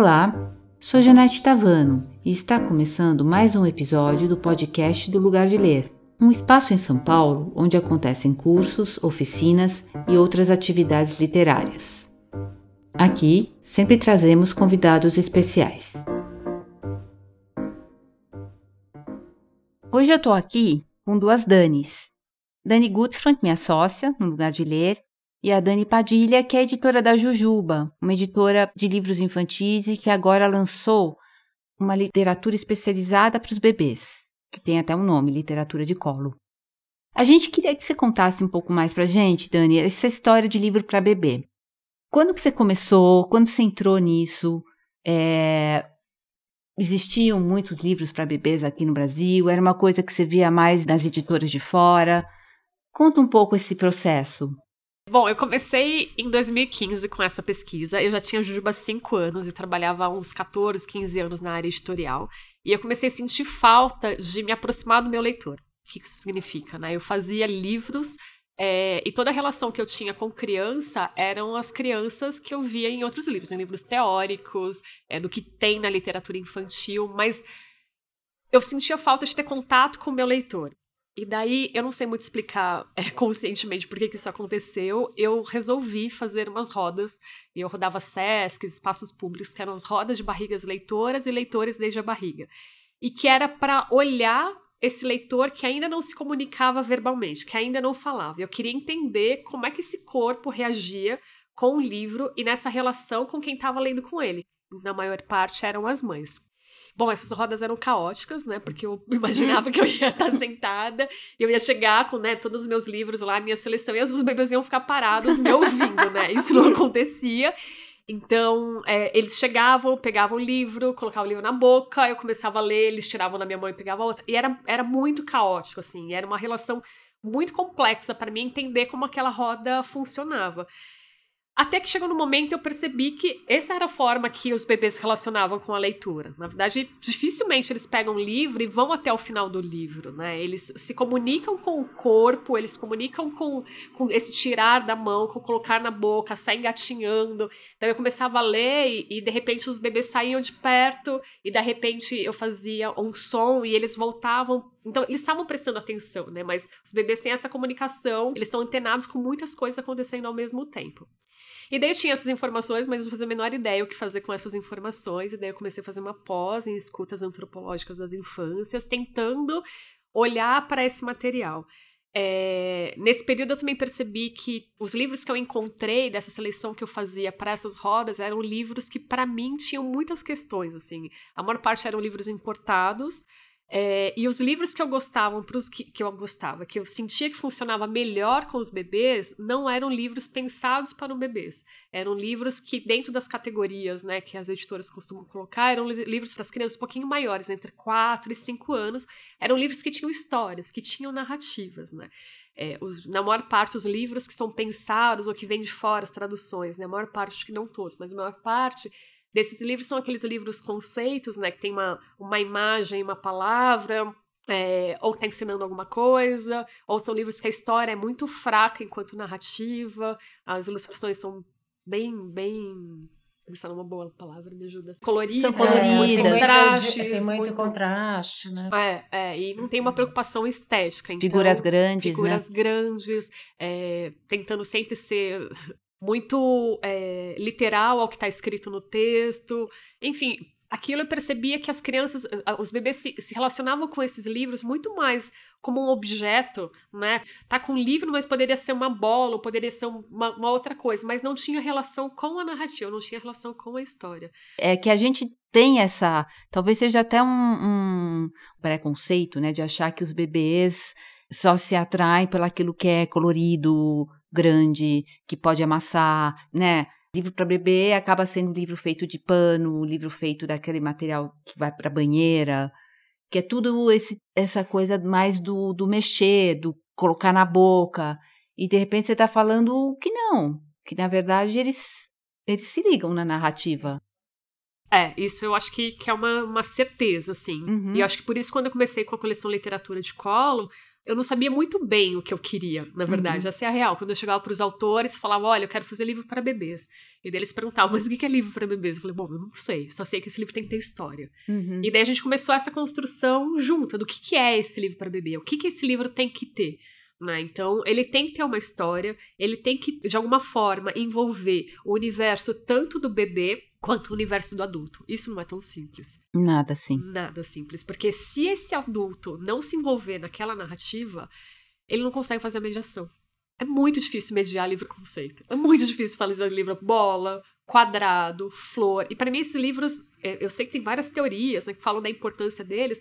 Olá, sou Janete Tavano e está começando mais um episódio do podcast do Lugar de Ler, um espaço em São Paulo onde acontecem cursos, oficinas e outras atividades literárias. Aqui sempre trazemos convidados especiais. Hoje eu estou aqui com duas Danis. Dani Gutfrank, minha sócia, no Lugar de Ler, e a Dani Padilha, que é editora da Jujuba, uma editora de livros infantis e que agora lançou uma literatura especializada para os bebês, que tem até um nome, literatura de colo. A gente queria que você contasse um pouco mais para a gente, Dani, essa história de livro para bebê. Quando que você começou? Quando você entrou nisso? É... Existiam muitos livros para bebês aqui no Brasil? Era uma coisa que você via mais nas editoras de fora? Conta um pouco esse processo. Bom, eu comecei em 2015 com essa pesquisa. Eu já tinha Jujuba há 5 anos e trabalhava há uns 14, 15 anos na área editorial. E eu comecei a sentir falta de me aproximar do meu leitor. O que isso significa? Né? Eu fazia livros é, e toda a relação que eu tinha com criança eram as crianças que eu via em outros livros, em livros teóricos, é, do que tem na literatura infantil, mas eu sentia falta de ter contato com o meu leitor. E daí, eu não sei muito explicar é, conscientemente por que, que isso aconteceu. Eu resolvi fazer umas rodas. Eu rodava SESC, espaços públicos, que eram as rodas de barrigas leitoras e leitores desde a barriga. E que era para olhar esse leitor que ainda não se comunicava verbalmente, que ainda não falava. Eu queria entender como é que esse corpo reagia com o livro e nessa relação com quem estava lendo com ele. Na maior parte eram as mães. Bom, essas rodas eram caóticas, né? Porque eu imaginava que eu ia estar sentada, eu ia chegar com, né, todos os meus livros lá, minha seleção, e os bebês iam ficar parados me ouvindo, né? Isso não acontecia. Então, é, eles chegavam, pegavam o livro, colocavam o livro na boca, eu começava a ler, eles tiravam na minha mão e pegavam outra. E era, era muito caótico, assim, era uma relação muito complexa para mim entender como aquela roda funcionava. Até que chegou no momento eu percebi que essa era a forma que os bebês relacionavam com a leitura. Na verdade, dificilmente eles pegam um livro e vão até o final do livro, né? Eles se comunicam com o corpo, eles comunicam com, com esse tirar da mão, com colocar na boca, sair engatinhando. Então eu começava a ler e, e de repente os bebês saíam de perto e de repente eu fazia um som e eles voltavam então, eles estavam prestando atenção, né? Mas os bebês têm essa comunicação, eles estão antenados com muitas coisas acontecendo ao mesmo tempo. E daí eu tinha essas informações, mas não fazia a menor ideia o que fazer com essas informações. E daí eu comecei a fazer uma pós em escutas antropológicas das infâncias, tentando olhar para esse material. É, nesse período eu também percebi que os livros que eu encontrei dessa seleção que eu fazia para essas rodas eram livros que para mim tinham muitas questões assim a maior parte eram livros importados é, e os livros que eu gostava, pros que, que eu gostava, que eu sentia que funcionava melhor com os bebês, não eram livros pensados para os bebês. Eram livros que, dentro das categorias né, que as editoras costumam colocar, eram livros para as crianças um pouquinho maiores, entre 4 e 5 anos. Eram livros que tinham histórias, que tinham narrativas, né? É, os, na maior parte, os livros que são pensados ou que vêm de fora, as traduções, né? A maior parte, acho que não todos, mas a maior parte desses livros são aqueles livros conceitos, né? Que tem uma, uma imagem, uma palavra, é, ou está ensinando alguma coisa, ou são livros que a história é muito fraca enquanto narrativa, as ilustrações são bem, bem. Pensar numa boa palavra, me ajuda. Coloridas. São coloridas. É, tem, muito, tem muito, muito, contraste, né? É, é, e não tem uma preocupação estética. Então, figuras grandes, Figuras né? grandes, é, tentando sempre ser muito é, literal ao que está escrito no texto. Enfim, aquilo eu percebia que as crianças, os bebês se, se, relacionavam com esses livros muito mais como um objeto, né? Tá com um livro, mas poderia ser uma bola, ou poderia ser uma, uma, outra coisa, mas não tinha relação com a narrativa, não tinha relação com a história. É que a gente tem essa, talvez seja até um, um preconceito, né, de achar que os bebês só se atraem pelo aquilo que é colorido, grande, que pode amassar, né? Livro para bebê acaba sendo um livro feito de pano, um livro feito daquele material que vai para banheira, que é tudo esse, essa coisa mais do, do mexer, do colocar na boca. E de repente você está falando que não, que na verdade eles, eles se ligam na narrativa. É, isso eu acho que, que é uma, uma certeza, assim. Uhum. E eu acho que por isso, quando eu comecei com a coleção Literatura de Colo, eu não sabia muito bem o que eu queria, na verdade. Uhum. Essa é a real. Quando eu chegava para os autores, falava: olha, eu quero fazer livro para bebês. E daí eles perguntavam: mas o que é livro para bebês? Eu falei: bom, eu não sei, só sei que esse livro tem que ter história. Uhum. E daí a gente começou essa construção junta do que, que é esse livro para bebê, o que, que esse livro tem que ter. Né? Então, ele tem que ter uma história, ele tem que, de alguma forma, envolver o universo tanto do bebê quanto o universo do adulto. Isso não é tão simples. Nada sim. Nada simples. Porque se esse adulto não se envolver naquela narrativa, ele não consegue fazer a mediação. É muito difícil mediar livro-conceito. É muito difícil fazer livro bola, quadrado, flor. E para mim, esses livros, é, eu sei que tem várias teorias né, que falam da importância deles,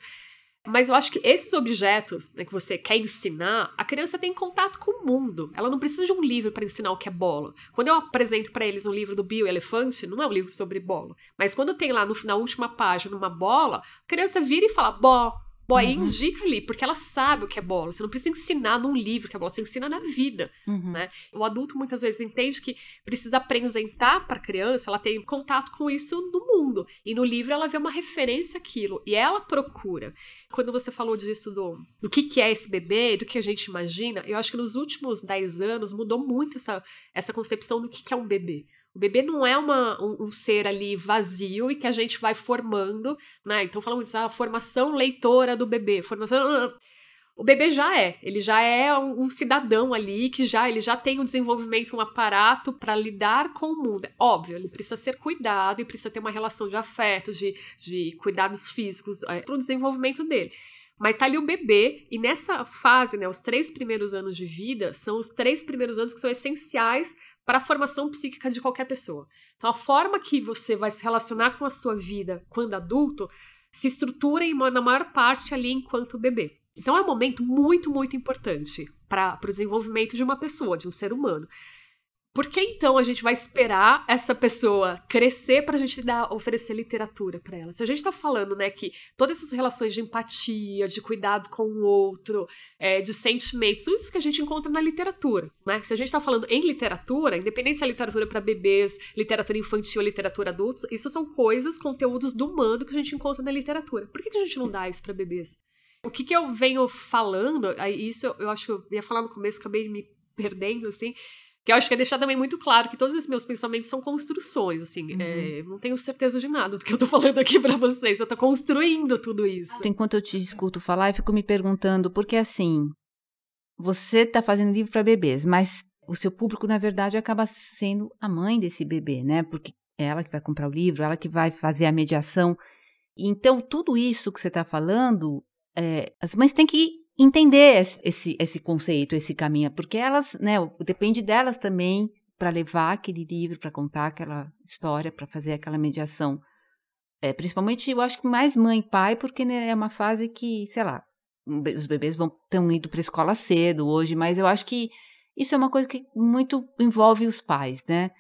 mas eu acho que esses objetos né, que você quer ensinar, a criança tem contato com o mundo. Ela não precisa de um livro para ensinar o que é bola. Quando eu apresento para eles um livro do Bill Elefante, não é um livro sobre bola. Mas quando tem lá no, na última página uma bola, a criança vira e fala: Bó, Boa, uhum. indica ali, porque ela sabe o que é bola. Você não precisa ensinar num livro que é bola, você ensina na vida, uhum. né? O adulto muitas vezes entende que precisa apresentar para a criança, ela tem contato com isso no mundo. E no livro ela vê uma referência àquilo, e ela procura. Quando você falou disso do, do que, que é esse bebê, do que a gente imagina, eu acho que nos últimos 10 anos mudou muito essa, essa concepção do que, que é um bebê. O bebê não é uma, um, um, ser ali vazio e que a gente vai formando, né? Então falamos a ah, formação leitora do bebê, formação... O bebê já é, ele já é um, um cidadão ali que já ele já tem um desenvolvimento, um aparato para lidar com o mundo. É óbvio, ele precisa ser cuidado e precisa ter uma relação de afeto, de, de cuidados físicos é, para o desenvolvimento dele. Mas tá ali o bebê, e nessa fase, né, os três primeiros anos de vida, são os três primeiros anos que são essenciais para a formação psíquica de qualquer pessoa. Então, a forma que você vai se relacionar com a sua vida quando adulto se estrutura em, na maior parte ali enquanto bebê. Então, é um momento muito, muito importante para o desenvolvimento de uma pessoa, de um ser humano. Por que então a gente vai esperar essa pessoa crescer para a gente dar, oferecer literatura para ela? Se a gente está falando, né, que todas essas relações de empatia, de cuidado com o outro, é, de sentimentos, tudo isso que a gente encontra na literatura, né? Se a gente está falando em literatura, independente se é literatura para bebês, literatura infantil, literatura adultos, isso são coisas, conteúdos do humano que a gente encontra na literatura. Por que, que a gente não dá isso para bebês? O que, que eu venho falando, isso eu acho que eu ia falar no começo, acabei me perdendo, assim, que eu acho que é deixar também muito claro que todos esses meus pensamentos são construções, assim. Uhum. É, não tenho certeza de nada do que eu tô falando aqui para vocês. Eu tô construindo tudo isso. Enquanto eu te escuto falar, eu fico me perguntando, porque assim, você tá fazendo livro para bebês, mas o seu público, na verdade, acaba sendo a mãe desse bebê, né? Porque é ela que vai comprar o livro, ela que vai fazer a mediação. Então, tudo isso que você está falando, é, as mães têm que entender esse, esse conceito, esse caminho, porque elas, né, depende delas também para levar aquele livro, para contar aquela história, para fazer aquela mediação. É, principalmente, eu acho que mais mãe e pai, porque né, é uma fase que, sei lá, os bebês vão estão indo para escola cedo hoje, mas eu acho que isso é uma coisa que muito envolve os pais, né?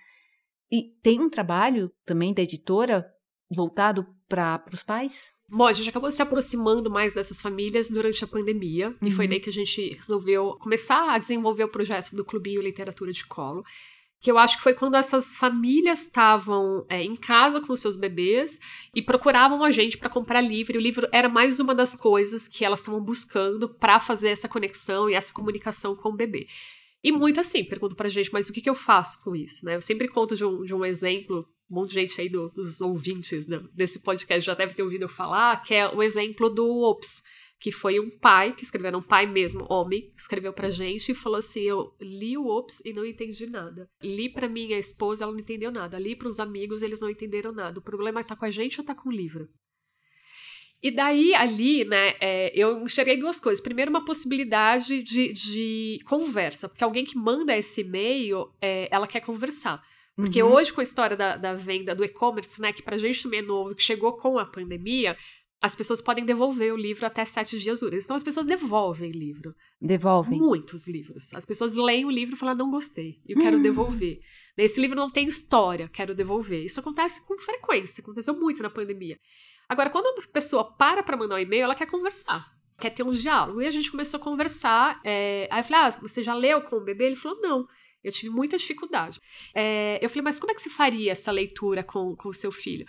E tem um trabalho também da editora voltado para os pais? Bom, a gente acabou se aproximando mais dessas famílias durante a pandemia, uhum. e foi uhum. daí que a gente resolveu começar a desenvolver o projeto do Clubinho Literatura de Colo, que eu acho que foi quando essas famílias estavam é, em casa com os seus bebês e procuravam a gente para comprar livro. E o livro era mais uma das coisas que elas estavam buscando para fazer essa conexão e essa comunicação com o bebê. E muito assim, pergunto pra gente, mas o que, que eu faço com isso? Né? Eu sempre conto de um, de um exemplo um monte de gente aí do, dos ouvintes desse podcast já deve ter ouvido eu falar, que é o exemplo do Ops, que foi um pai, que escreveu, um pai mesmo, homem, escreveu pra gente e falou assim: Eu li o Ops e não entendi nada. Li pra minha esposa, ela não entendeu nada. Li pros amigos, eles não entenderam nada. O problema é tá com a gente ou tá com o livro? E daí, ali, né, é, eu enxerguei duas coisas. Primeiro, uma possibilidade de, de conversa, porque alguém que manda esse e-mail, é, ela quer conversar. Porque uhum. hoje, com a história da, da venda do e-commerce, né, que pra gente também é novo, que chegou com a pandemia, as pessoas podem devolver o livro até sete dias úteis. Então as pessoas devolvem livro. Devolvem? Muitos livros. As pessoas leem o livro e falam, não gostei, eu quero hum. devolver. Esse livro não tem história, quero devolver. Isso acontece com frequência, aconteceu muito na pandemia. Agora, quando a pessoa para para mandar um e-mail, ela quer conversar, quer ter um diálogo. E a gente começou a conversar. É... Aí eu falei, ah, você já leu com o bebê? Ele falou, não. Eu tive muita dificuldade. É, eu falei, mas como é que se faria essa leitura com o seu filho?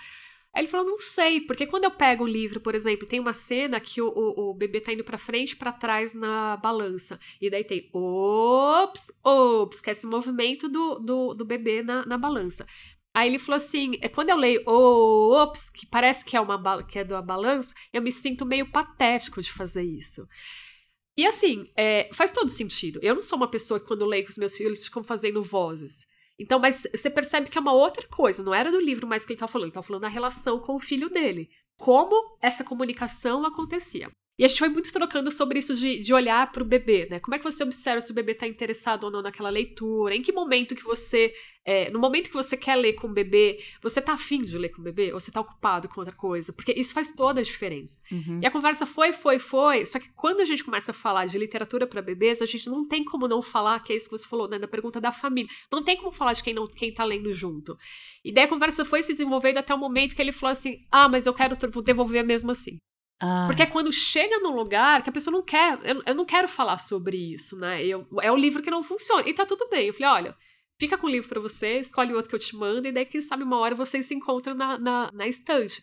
Aí ele falou, não sei, porque quando eu pego o livro, por exemplo, tem uma cena que o, o, o bebê tá indo pra frente e pra trás na balança. E daí tem ops, ops, que é esse movimento do, do, do bebê na, na balança. Aí ele falou assim: é quando eu leio ops, que parece que é uma que é da balança, eu me sinto meio patético de fazer isso. E assim, é, faz todo sentido. Eu não sou uma pessoa que, quando leio com os meus filhos, ficam fazendo vozes. Então, mas você percebe que é uma outra coisa, não era do livro mais que ele estava falando, ele estava falando da relação com o filho dele. Como essa comunicação acontecia. E a gente foi muito trocando sobre isso de, de olhar para o bebê, né? Como é que você observa se o bebê está interessado ou não naquela leitura? Em que momento que você. É, no momento que você quer ler com o bebê, você tá afim de ler com o bebê? Ou você tá ocupado com outra coisa? Porque isso faz toda a diferença. Uhum. E a conversa foi, foi, foi. Só que quando a gente começa a falar de literatura para bebês, a gente não tem como não falar, que é isso que você falou, né? Da pergunta da família. Não tem como falar de quem não quem tá lendo junto. E daí a conversa foi se desenvolvendo até o momento que ele falou assim: ah, mas eu quero vou devolver mesmo assim. Ah. Porque é quando chega num lugar que a pessoa não quer, eu, eu não quero falar sobre isso, né? Eu, é o livro que não funciona. E tá tudo bem. Eu falei, olha, fica com o livro para você, escolhe o outro que eu te mando, e daí, quem sabe, uma hora vocês se encontram na, na, na estante.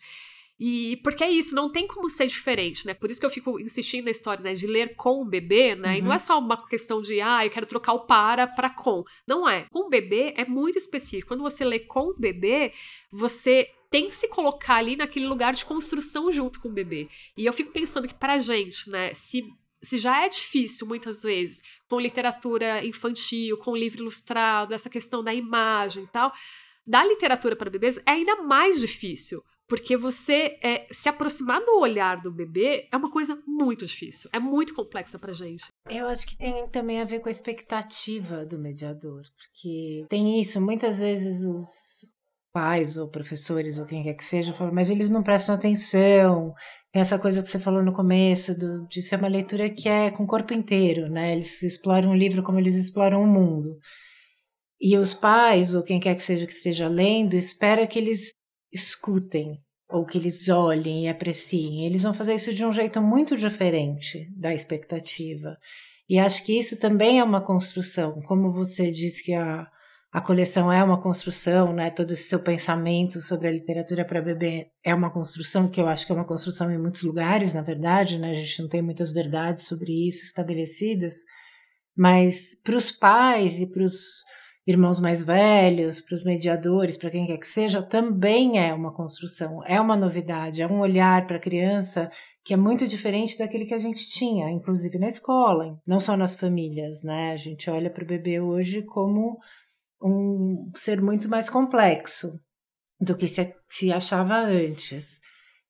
E porque é isso, não tem como ser diferente, né? Por isso que eu fico insistindo na história, né? De ler com o bebê, né? Uhum. E não é uhum. só uma questão de, ah, eu quero trocar o para para com. Não é. Com o bebê é muito específico. Quando você lê com o bebê, você tem que se colocar ali naquele lugar de construção junto com o bebê. E eu fico pensando que pra gente, né, se se já é difícil muitas vezes com literatura infantil, com livro ilustrado, essa questão da imagem e tal, da literatura para bebês é ainda mais difícil. Porque você é, se aproximar do olhar do bebê é uma coisa muito difícil, é muito complexa pra gente. Eu acho que tem também a ver com a expectativa do mediador, porque tem isso, muitas vezes os, pais ou professores ou quem quer que seja falam, mas eles não prestam atenção. Tem essa coisa que você falou no começo, do, de ser uma leitura que é com o corpo inteiro, né? Eles exploram o livro como eles exploram o mundo. E os pais, ou quem quer que seja que esteja lendo, espera que eles escutem, ou que eles olhem e apreciem. Eles vão fazer isso de um jeito muito diferente da expectativa. E acho que isso também é uma construção. Como você disse que a a coleção é uma construção, né? Todo esse seu pensamento sobre a literatura para bebê é uma construção que eu acho que é uma construção em muitos lugares, na verdade, né? A gente não tem muitas verdades sobre isso estabelecidas, mas para os pais e para os irmãos mais velhos, para os mediadores, para quem quer que seja, também é uma construção, é uma novidade, é um olhar para a criança que é muito diferente daquele que a gente tinha, inclusive na escola, não só nas famílias, né? A gente olha para o bebê hoje como um ser muito mais complexo do que se, se achava antes.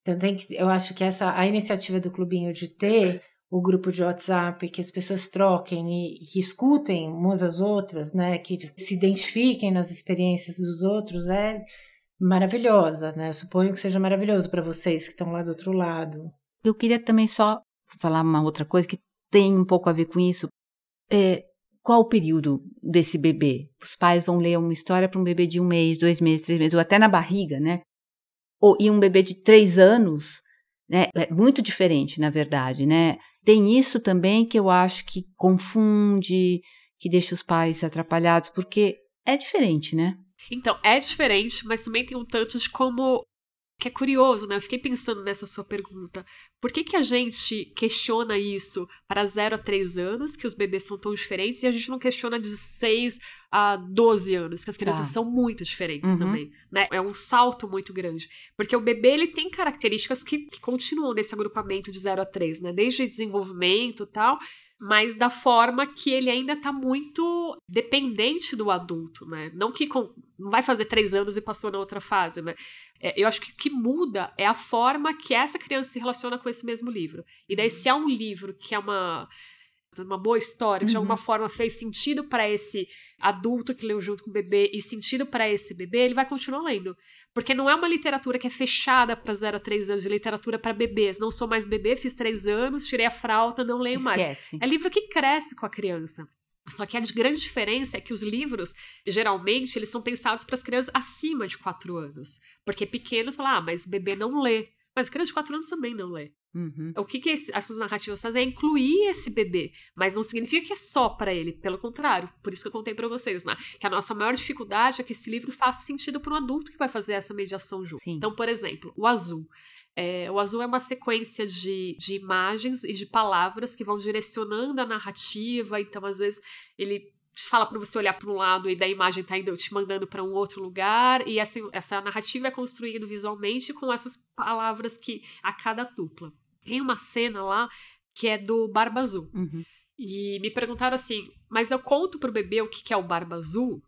Então tem que, eu acho que essa a iniciativa do clubinho de ter o grupo de WhatsApp, que as pessoas troquem e que escutem umas às outras, né, que se identifiquem nas experiências dos outros é maravilhosa, né? Eu suponho que seja maravilhoso para vocês que estão lá do outro lado. Eu queria também só falar uma outra coisa que tem um pouco a ver com isso. É, qual o período desse bebê? Os pais vão ler uma história para um bebê de um mês, dois meses, três meses, ou até na barriga, né? Ou, e um bebê de três anos, né? É muito diferente, na verdade, né? Tem isso também que eu acho que confunde, que deixa os pais atrapalhados, porque é diferente, né? Então, é diferente, mas também tem um tanto de como que é curioso, né? Eu fiquei pensando nessa sua pergunta. Por que, que a gente questiona isso para 0 a 3 anos, que os bebês são tão diferentes, e a gente não questiona de 6 a 12 anos, que as crianças tá. são muito diferentes uhum. também, né? É um salto muito grande. Porque o bebê, ele tem características que, que continuam nesse agrupamento de 0 a 3, né? Desde desenvolvimento e tal, mas da forma que ele ainda está muito dependente do adulto, né? Não que com, não vai fazer três anos e passou na outra fase, né? É, eu acho que o que muda é a forma que essa criança se relaciona com esse mesmo livro. E daí, se é um livro que é uma, uma boa história, que uhum. de alguma forma fez sentido para esse adulto que leu junto com o bebê e sentido para esse bebê, ele vai continuar lendo. Porque não é uma literatura que é fechada para 0 a 3 anos, de literatura para bebês. Não sou mais bebê, fiz 3 anos, tirei a fralda, não leio Esquece. mais. É livro que cresce com a criança. Só que a grande diferença é que os livros, geralmente, eles são pensados para as crianças acima de 4 anos. Porque pequenos falam, ah, mas bebê não lê. Mas criança de 4 anos também não lê. Uhum. O que, que esse, essas narrativas fazem é incluir esse bebê, mas não significa que é só para ele, pelo contrário. Por isso que eu contei para vocês, né? Que a nossa maior dificuldade é que esse livro faça sentido para um adulto que vai fazer essa mediação junto. Sim. Então, por exemplo, o azul. É, o azul é uma sequência de, de imagens e de palavras que vão direcionando a narrativa. Então, às vezes, ele fala para você olhar para um lado e da imagem tá indo te mandando para um outro lugar e essa, essa narrativa é construída visualmente com essas palavras que a cada dupla. Tem uma cena lá que é do Barba Azul. Uhum. E me perguntaram assim: "Mas eu conto pro bebê o que que é o Barba Azul?"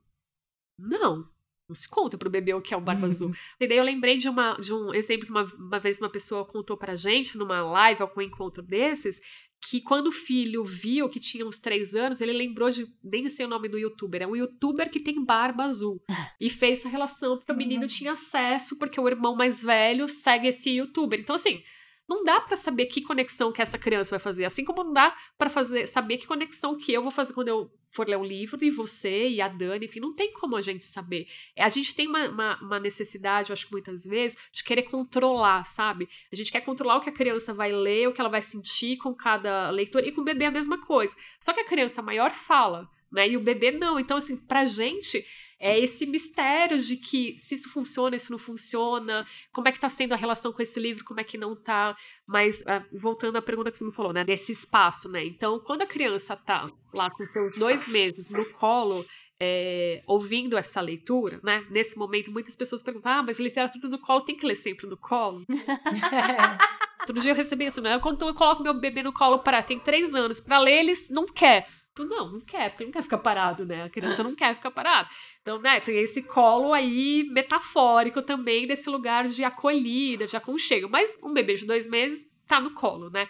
Não. Não se conta pro bebê o que é o Barba Azul. E daí eu lembrei de, uma, de um exemplo que uma, uma vez uma pessoa contou pra gente numa live, algum encontro desses, que quando o filho viu que tinha uns três anos, ele lembrou de, nem sei o nome do youtuber, é um youtuber que tem barba azul. E fez essa relação, porque o menino tinha acesso, porque o irmão mais velho segue esse youtuber. Então, assim, não dá pra saber que conexão que essa criança vai fazer, assim como não dá pra fazer, saber que conexão que eu vou fazer quando eu for ler um livro, e você, e a Dani, enfim, não tem como a gente saber. É, A gente tem uma, uma, uma necessidade, eu acho que muitas vezes, de querer controlar, sabe? A gente quer controlar o que a criança vai ler, o que ela vai sentir com cada leitura, e com o bebê é a mesma coisa. Só que a criança maior fala, né? E o bebê não. Então, assim, pra gente é esse mistério de que se isso funciona, se não funciona, como é que tá sendo a relação com esse livro, como é que não tá. Mas, ah, voltando à pergunta que você me falou, né? Desse espaço, né? Então, quando a criança tá lá com seus dois meses no colo, é, ouvindo essa leitura, né? Nesse momento, muitas pessoas perguntam: ah, mas literatura no colo tem que ler sempre no colo? Outro dia eu recebi isso, né? Quando eu coloco meu bebê no colo para tem três anos, para ler, eles não quer. Eu, Não, não quer, porque não quer ficar parado, né? A criança não quer ficar parada. Então, né, tem esse colo aí metafórico também desse lugar de acolhida, de aconchego. Mas um bebê de dois meses tá no colo, né?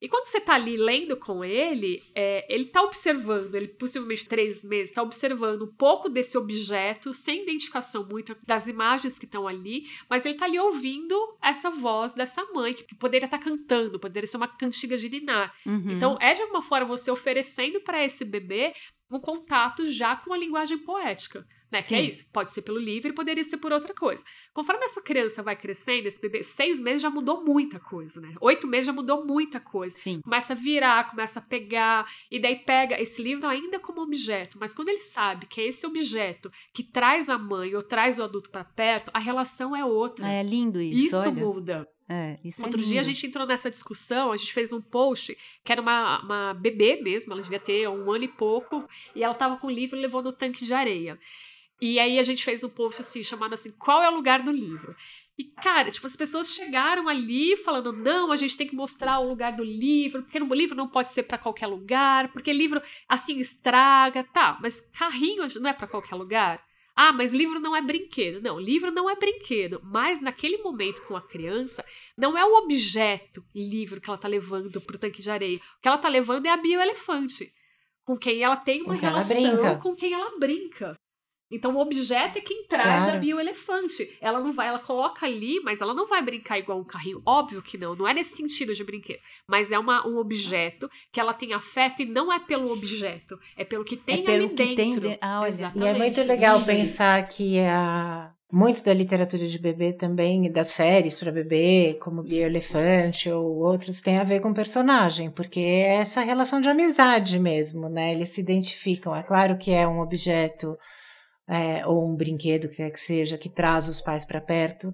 E quando você tá ali lendo com ele, é, ele tá observando, ele possivelmente três meses, tá observando um pouco desse objeto, sem identificação muito das imagens que estão ali, mas ele tá ali ouvindo essa voz dessa mãe, que poderia estar cantando, poderia ser uma cantiga de ninar. Uhum. Então, é de alguma forma você oferecendo para esse bebê um contato já com a linguagem poética. Né? Que é isso. Pode ser pelo livro e poderia ser por outra coisa. Conforme essa criança vai crescendo, esse bebê, seis meses já mudou muita coisa, né? Oito meses já mudou muita coisa. Sim. Começa a virar, começa a pegar, e daí pega esse livro ainda como objeto, mas quando ele sabe que é esse objeto que traz a mãe ou traz o adulto para perto, a relação é outra. Ah, é lindo isso. isso olha. muda. É, isso Outro é dia a gente entrou nessa discussão, a gente fez um post que era uma, uma bebê mesmo, ela devia ter um ano e pouco, e ela tava com o livro e levou no tanque de areia. E aí a gente fez um post assim, chamado assim, qual é o lugar do livro? E, cara, tipo, as pessoas chegaram ali falando, não, a gente tem que mostrar o lugar do livro, porque o livro não pode ser pra qualquer lugar, porque livro, assim, estraga, tá, mas carrinho não é pra qualquer lugar? Ah, mas livro não é brinquedo. Não, livro não é brinquedo, mas naquele momento com a criança, não é o objeto livro que ela tá levando pro tanque de areia. O que ela tá levando é a bioelefante, com quem ela tem uma Com quem ela relação, brinca. com quem ela brinca. Então o objeto é quem traz a Claro. bioelefante. Ela não vai, ela coloca ali, mas ela não vai brincar igual um carrinho. Óbvio que não, não é nesse sentido de brinquedo. Mas é uma, um objeto que ela tem afeto e não é pelo objeto, é pelo que tem pelo ali que dentro. tem de- Ah, olha. E Exatamente. é muito legal isso. pensar que a, muito da literatura de bebê também, das séries para bebê, como Bio Elefante ou outros, tem a ver com personagem, porque é essa relação de amizade mesmo, né? Eles se identificam. É claro que é um objeto é, ou um brinquedo, que quer que seja, que traz os pais para perto,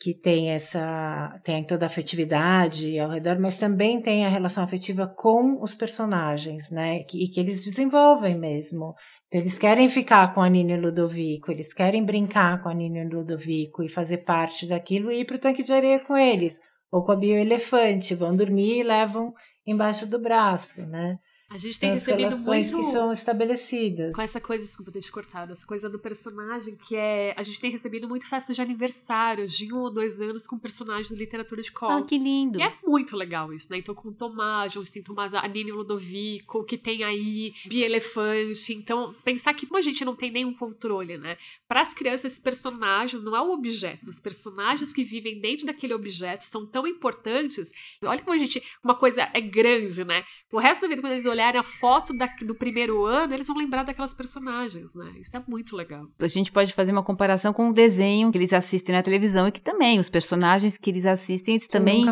que tem essa tem toda a afetividade ao redor, mas também tem a relação afetiva com os personagens, né? Que, e que eles desenvolvem mesmo. Eles querem ficar com a Nina e o Ludovico, eles querem brincar com a Nina e o Ludovico e fazer parte daquilo e ir pro tanque de areia com eles. Ou com a bioelefante, vão dormir e levam embaixo do braço, né? A gente tem as recebido relações muito que são estabelecidas. com essa coisa, desculpa ter te cortado, essa coisa do personagem que é. A gente tem recebido muito festas de aniversário, de um ou dois anos, com personagens de literatura de colo. Ah, que lindo. E é muito legal isso, né? Então, com o Tomás, onde tem Tomás, a Nini o Ludovico, que tem aí Bia Elefante. Então, pensar que como a gente não tem nenhum controle, né? Para as crianças, esses personagens não é o objeto. Os personagens que vivem dentro daquele objeto são tão importantes. Olha como a gente. Uma coisa é grande, né? O resto da vida, quando eles olharem olharem a foto da, do primeiro ano, eles vão lembrar daquelas personagens, né? Isso é muito legal. A gente pode fazer uma comparação com o desenho que eles assistem na televisão e que também os personagens que eles assistem, eles Você também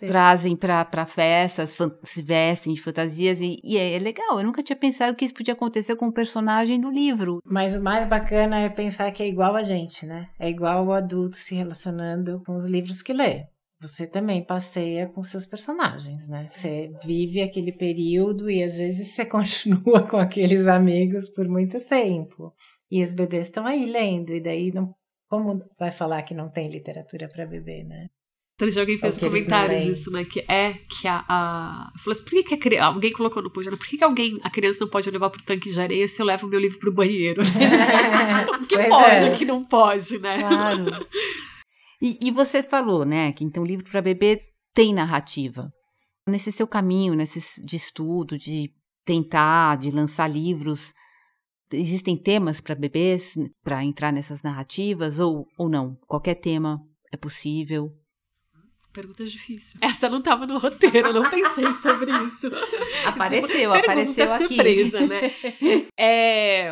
trazem pra, pra festas, se vestem de fantasias e, e é, é legal. Eu nunca tinha pensado que isso podia acontecer com um personagem do livro. Mas o mais bacana é pensar que é igual a gente, né? É igual o adulto se relacionando com os livros que lê. Você também passeia com seus personagens, né? Você vive aquele período e às vezes você continua com aqueles amigos por muito tempo. E os bebês estão aí lendo, e daí não. Como vai falar que não tem literatura para bebê, né? Outro dia alguém fez um que comentário disso, né? Que é que a. a... Falou assim, por que, que a criança. Alguém colocou no post, né? por que, que alguém, a criança não pode levar pro tanque de areia se eu levo meu livro pro banheiro? o que Pois pode, é. o que não pode, né? Claro. E, e você falou, né, que então o livro para bebê tem narrativa. Nesse seu caminho, nesse de estudo, de tentar, de lançar livros, existem temas para bebês para entrar nessas narrativas ou, ou não? Qualquer tema é possível. Pergunta difícil. Essa não tava no roteiro, eu não pensei sobre isso. Apareceu, Pergunta apareceu aqui. surpresa, né? É,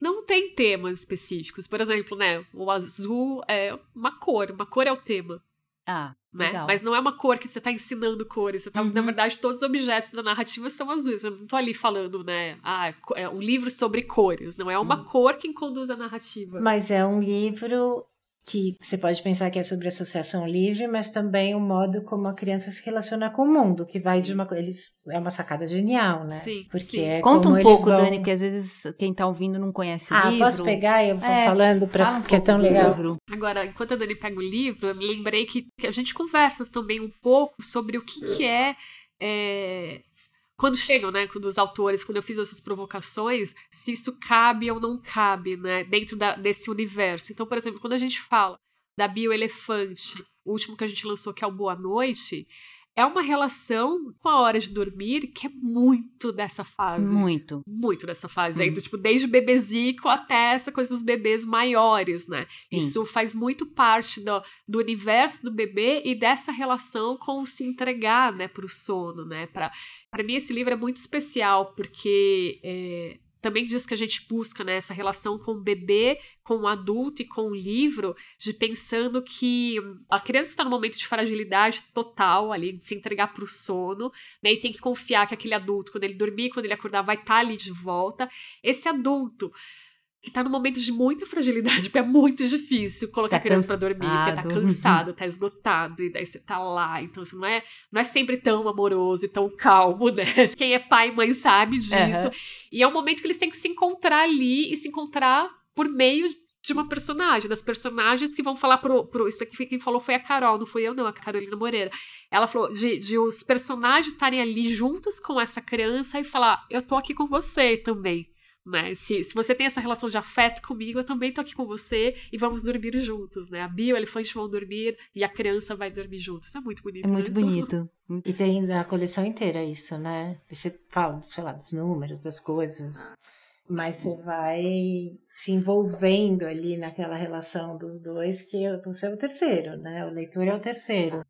não tem temas específicos. Por exemplo, né? O azul é uma cor, uma cor é o tema. Ah, Né? legal. Mas não é uma cor que você tá ensinando cores. Você tá, Uhum. Na verdade, todos os objetos da narrativa são azuis. Eu não tô ali falando, né? Ah, é um livro sobre cores. Não é uma Uhum. cor quem conduz a narrativa. Mas é um livro que você pode pensar que é sobre associação livre, mas também o modo como a criança se relaciona com o mundo, que vai de uma coisa. Eles é uma sacada genial, né? Sim, Porque sim. é Conta como um pouco, vão- Dani, porque às vezes quem tá ouvindo não conhece o Ah, livro. posso pegar e eu vou É, falando para Fala um porque é tão legal. livro. Agora, enquanto a Dani pega o livro, eu me lembrei que, que a gente conversa também um pouco sobre o que, que é, é, Quando chegam, né? Quando os autores, quando eu fiz essas provocações, se isso cabe ou não cabe, né? Dentro da- desse universo. Então, por exemplo, quando a gente fala da Bioelefante, o último que a gente lançou, que é o Boa Noite, é uma relação com a hora de dormir que é muito dessa fase Muito. muito dessa fase aí, Uhum. do, tipo, desde bebezico até essa coisa dos bebês maiores, né? Sim. Isso faz muito parte do, do universo do bebê e dessa relação com o se entregar, né, pro sono, né? Pra, pra mim, esse livro é muito especial, porque é, também diz que a gente busca, né, essa relação com o bebê, com o adulto e com o livro, de pensando que hum, a criança está num momento de fragilidade total ali, de se entregar pro sono, né, e tem que confiar que aquele adulto, quando ele dormir, quando ele acordar, vai estar ali de volta. Esse adulto tá num momento de muita fragilidade, porque é muito difícil colocar Tá a criança pra dormir, porque tá cansado. tá esgotado, e daí você tá lá. Então, assim, não é, não é sempre tão amoroso e tão calmo, né? Quem é pai e mãe sabe disso. Aham. E é um momento que eles têm que se encontrar ali e se encontrar por meio de uma personagem, das personagens que vão falar pro, pro. Isso aqui quem falou foi a Carol, não fui eu, não, a Carolina Moreira. Ela falou de, de os personagens estarem ali juntos com essa criança e falar: eu tô aqui com você também. Né? Se, se você tem essa relação de afeto comigo, eu também tô aqui com você e vamos dormir juntos, né? A Bio e o elefante vão dormir e a criança vai dormir juntos. Isso é muito bonito. É muito né? bonito. E tem na coleção inteira isso, né? Você fala, sei lá, dos números, das coisas. Mas você vai se envolvendo ali naquela relação dos dois, que você é o terceiro, né? O leitor é o terceiro.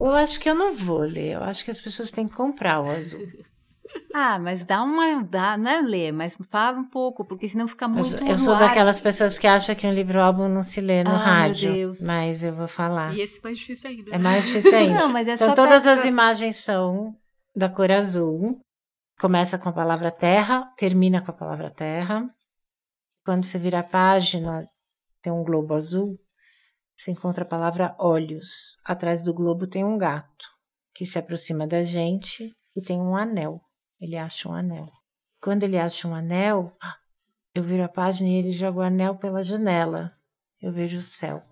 Eu acho que eu não vou ler, eu acho que as pessoas têm que comprar o azul. Ah, mas dá uma. Dá, não é ler, mas fala um pouco, porque senão fica Mas muito. eu sou no ar. daquelas pessoas que acham que um livro-álbum não se lê no Ah, meu rádio. Deus. Mas eu vou falar. E esse mais difícil ainda. É mais difícil ainda. Não, mas é Então só todas pra- as imagens são da cor azul. Começa com a palavra terra, termina com a palavra terra. Quando você vira a página, tem um globo azul. Você encontra a palavra olhos. Atrás do globo tem um gato que se aproxima da gente e tem um anel. Ele acha um anel. Quando ele acha um anel, eu viro a página e ele joga o anel pela janela. Eu vejo o céu.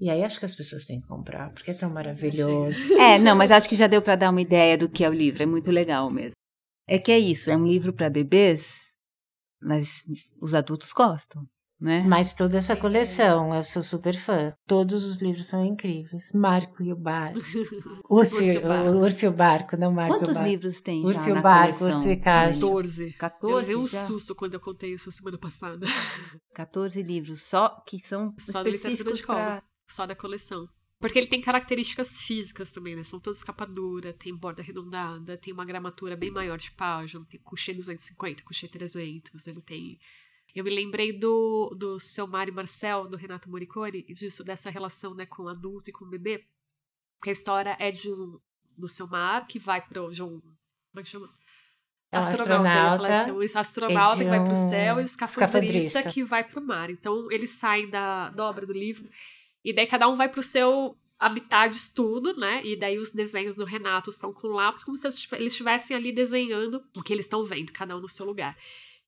E aí acho que as pessoas têm que comprar, porque é tão maravilhoso. É, não, mas acho que já deu pra dar uma ideia do que é o livro. É muito legal mesmo. É que é isso, é um livro pra bebês, mas os adultos gostam, né? Mas toda essa coleção, eu sou super fã. Todos os livros são incríveis. Marco e o Barco. Urso, Urso e o Barco. o Urso e o Barco, não Marco e o Quantos Barco. livros tem Urso já e o na Barco, coleção? Urso e Caixa. 14. Eu 14 levei um já? susto quando eu contei isso a semana passada. 14 livros, só que são Só da literatura específicos de colo. pra... Só da coleção. Porque ele tem características físicas também, né? São todos capa dura, tem borda arredondada, tem uma gramatura bem maior de página, tem coucher 250, coucher 300, ele tem... Eu me lembrei do, do Seu Mário Marcel, do Renato Morricone, disso, dessa relação né, com o adulto e com o bebê. A história é de um, do Seu Mar, que vai para o... Como é que chama? É um astronauta, assim, o astronauta que vai para o céu e o escafandrista, que vai para o mar. Então, eles saem da, da obra do livro e daí cada um vai pro seu habitat de estudo, né? E daí os desenhos do Renato são com lápis, como se eles estivessem ali desenhando o que eles estão vendo, cada um no seu lugar.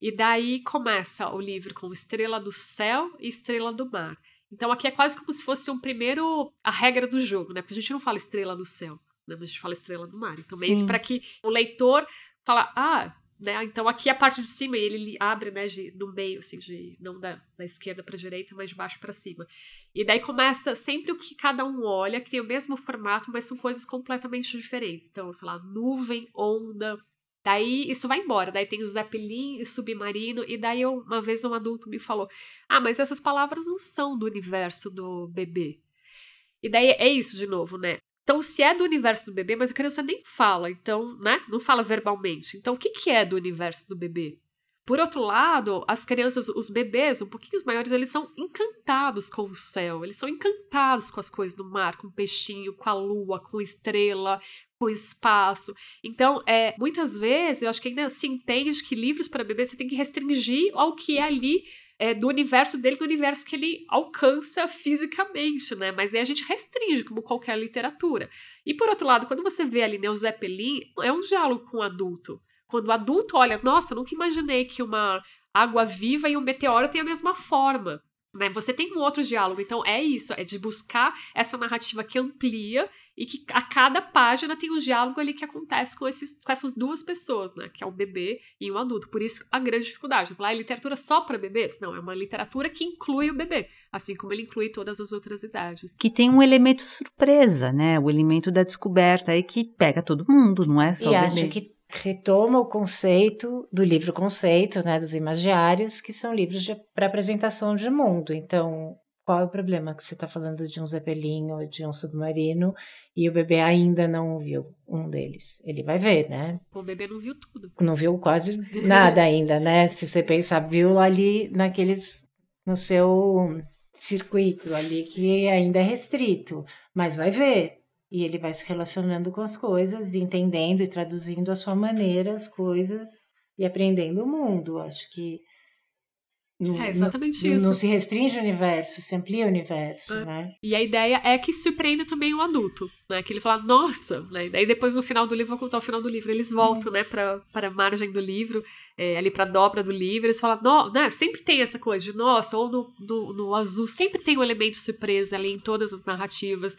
E daí começa o livro com Estrela do Céu e Estrela do Mar. Então aqui é quase como se fosse um primeiro a regra do jogo, né? Porque a gente não fala Estrela do Céu, né? a gente fala Estrela do Mar. Então meio que para que o leitor fala, ah, né? Então aqui a parte de cima ele abre, né, de, do meio, assim, de não da, da esquerda para direita, mas de baixo para cima. E daí começa sempre o que cada um olha, que tem o mesmo formato, mas são coisas completamente diferentes. Então, sei lá, nuvem, onda. Daí isso vai embora. Daí tem Zeppelin e submarino. E daí eu, uma vez um adulto me falou: Ah, mas essas palavras não são do universo do bebê. E daí é isso de novo, né? Então, se é do universo do bebê, mas a criança nem fala, então, né? Não fala verbalmente. Então, o que, que é do universo do bebê? Por outro lado, as crianças, os bebês, um pouquinho maiores, eles são encantados com o céu, eles são encantados com as coisas do mar, com o peixinho, com a lua, com a estrela, com o espaço. Então, é, muitas vezes, eu acho que ainda se entende que livros para bebê você tem que restringir ao que é ali é, do universo dele, do universo que ele alcança fisicamente, né? Mas aí a gente restringe, como qualquer literatura. E por outro lado, quando você vê ali né, o Zeppelin, é um diálogo com o adulto. Quando o adulto olha, nossa, nunca imaginei que uma água viva e um meteoro têm a mesma forma. Né? Você tem um outro diálogo, então é isso, é de buscar essa narrativa que amplia e que a cada página tem um diálogo ali que acontece com, esses, com essas duas pessoas, né? Que é o bebê e o adulto. Por isso a grande dificuldade. Falar, ah, é literatura só para bebês? Não, é uma literatura que inclui o bebê, assim como ele inclui todas as outras idades. Que tem um elemento surpresa, né? O elemento da descoberta aí que pega todo mundo, não é só e o acho bebê. que retoma o conceito do livro conceito, né, dos imagiários, que são livros para apresentação de mundo. Então, qual é o problema que você está falando de um zeppelin ou de um submarino e o bebê ainda não viu um deles? Ele vai ver, né? O bebê não viu tudo. Não viu quase nada ainda, né? Se você pensar, viu ali naqueles no seu circuito ali que ainda é restrito, mas vai ver. E ele vai se relacionando com as coisas, entendendo e traduzindo à sua maneira as coisas e aprendendo o mundo. Acho que não, É exatamente isso. não se restringe o universo, se amplia o universo, É. né? E a ideia é que surpreenda também o adulto, né? Que ele fala, nossa, né? Daí depois no final do livro, vou contar o final do livro, eles voltam, né, pra, pra margem do livro, é, ali pra dobra do livro, eles falam, no, né? Sempre tem essa coisa de, nossa, ou no, no, no azul, sempre tem um elemento surpresa ali em todas as narrativas.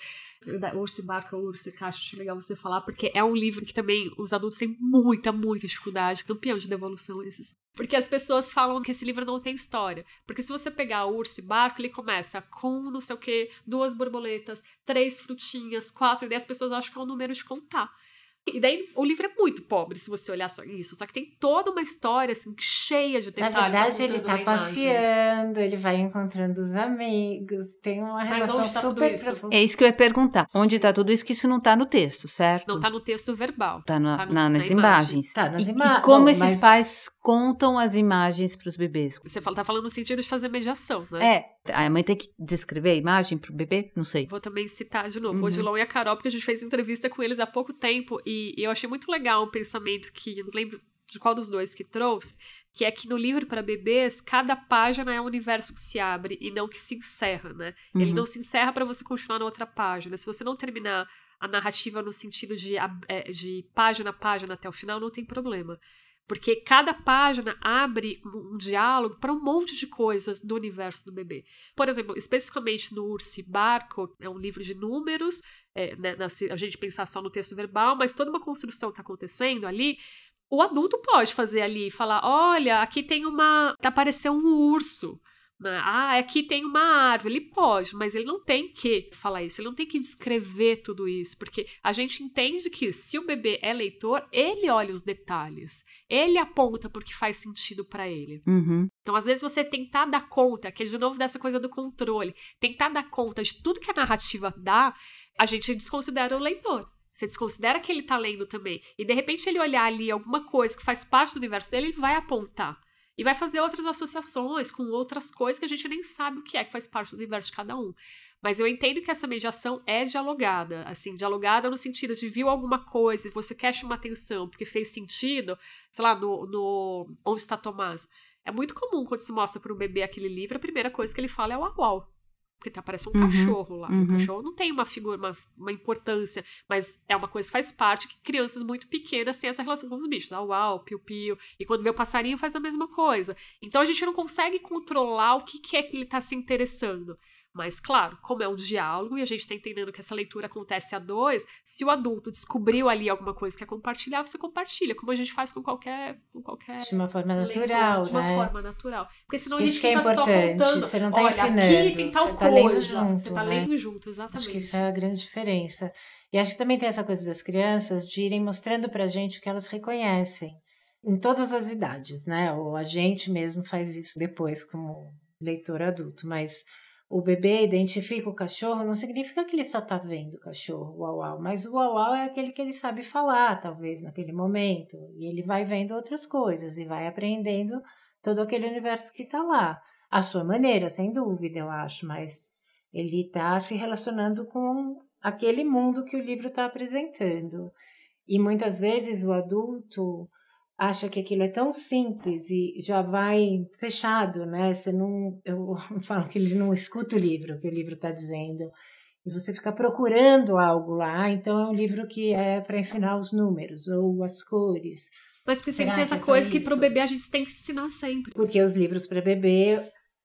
Urso e Barca, Urso e Caixa, acho legal você falar, porque é um livro que também os adultos têm muita, muita dificuldade, campeão de devolução esses. Porque as pessoas falam que esse livro não tem história. Porque se você pegar o Urso e Barco, ele começa com não sei o que, duas borboletas, três frutinhas, quatro, e daí as pessoas acham que é um número de contar. E daí o livro é muito pobre se você olhar só isso. Só que tem toda uma história assim, cheia de Na detalhes. verdade, ele tá passeando, ele vai encontrando os amigos, tem uma Mas relação onde tá tudo super isso? profunda. É isso que eu ia perguntar. Onde está tudo isso que isso não está no texto, certo? Não tá no texto verbal. Tá na- tá no- na- na nas imagem. imagens. Tá, nas E- ima- E como Bom, esses mas- pais contam as imagens para os bebês? Você fala, tá falando no sentido de fazer mediação, né? É, a mãe tem que descrever a imagem para o bebê? Não sei. Vou também citar de novo Uhum. o Odilon e a Carol, porque a gente fez entrevista com eles há pouco tempo e eu achei muito legal um pensamento que eu não lembro de qual dos dois que trouxe, que é que no livro para bebês, cada página é um universo que se abre e não que se encerra, né? Ele Uhum. não se encerra para você continuar na outra página. Se você não terminar a narrativa no sentido de, é, de página a página até o final, não tem problema. Porque cada página abre um, diálogo para um monte de coisas do universo do bebê. Por exemplo, especificamente no Urso e Barco, é um livro de números, é, né, se a gente pensar só no texto verbal, mas toda uma construção que está acontecendo ali, o adulto pode fazer ali, falar: olha, aqui tem uma. tá aparecendo um urso. Né? Ah, aqui tem uma árvore. Ele pode, mas ele não tem que falar isso, ele não tem que descrever tudo isso, porque a gente entende que se o bebê é leitor, ele olha os detalhes, ele aponta porque faz sentido para ele. Uhum. Então, às vezes, você tentar dar conta, que é de novo dessa coisa do controle, tentar dar conta de tudo que a narrativa dá, a gente desconsidera o leitor. Você desconsidera que ele tá lendo também. E de repente ele olhar ali alguma coisa que faz parte do universo dele, ele vai apontar. E vai fazer outras associações com outras coisas que a gente nem sabe o que é, que faz parte do universo de cada um. Mas eu entendo que essa mediação é dialogada, assim, dialogada no sentido de viu alguma coisa e você quer chamar atenção porque fez sentido, sei lá, no, no Onde está Tomás. É muito comum quando se mostra para um bebê aquele livro, a primeira coisa que ele fala é o uau. Porque tá, parece um uhum, cachorro lá. Uhum. O cachorro não tem uma figura, uma, uma importância, mas é uma coisa que faz parte que crianças muito pequenas têm essa relação com os bichos. Ah, uau, piu-piu. E quando vê o passarinho faz a mesma coisa. Então a gente não consegue controlar o que, que é que ele tá se interessando. Mas, claro, como é um diálogo e a gente está entendendo que essa leitura acontece a dois, se o adulto descobriu ali alguma coisa que é compartilhar, você compartilha, como a gente faz com qualquer. Com qualquer de uma forma natural, leitura, né? De uma forma natural. Porque senão isso a gente que é fica importante. só contando. Você não está Olha, ensinando. Aqui tem tal você coisa. Tá lendo junto, você está né? lendo junto, exatamente. Acho que isso é a grande diferença. E acho que também tem essa coisa das crianças de irem mostrando pra gente o que elas reconhecem. Em todas as idades, né? Ou a gente mesmo faz isso depois como leitor adulto, mas o bebê identifica o cachorro, não significa que ele só está vendo o cachorro, uau, uau, mas o uau, uau é aquele que ele sabe falar, talvez, naquele momento, e ele vai vendo outras coisas e vai aprendendo todo aquele universo que está lá. A sua maneira, sem dúvida, eu acho, mas ele está se relacionando com aquele mundo que o livro está apresentando. E muitas vezes o adulto acha que aquilo é tão simples e já vai fechado, né? Você não, eu falo que ele não escuta o livro, que o livro está dizendo, e você fica procurando algo lá. Então é um livro que é para ensinar os números ou as cores. Mas porque sempre tem essa coisa que para o bebê a gente tem que ensinar sempre. Porque os livros para bebê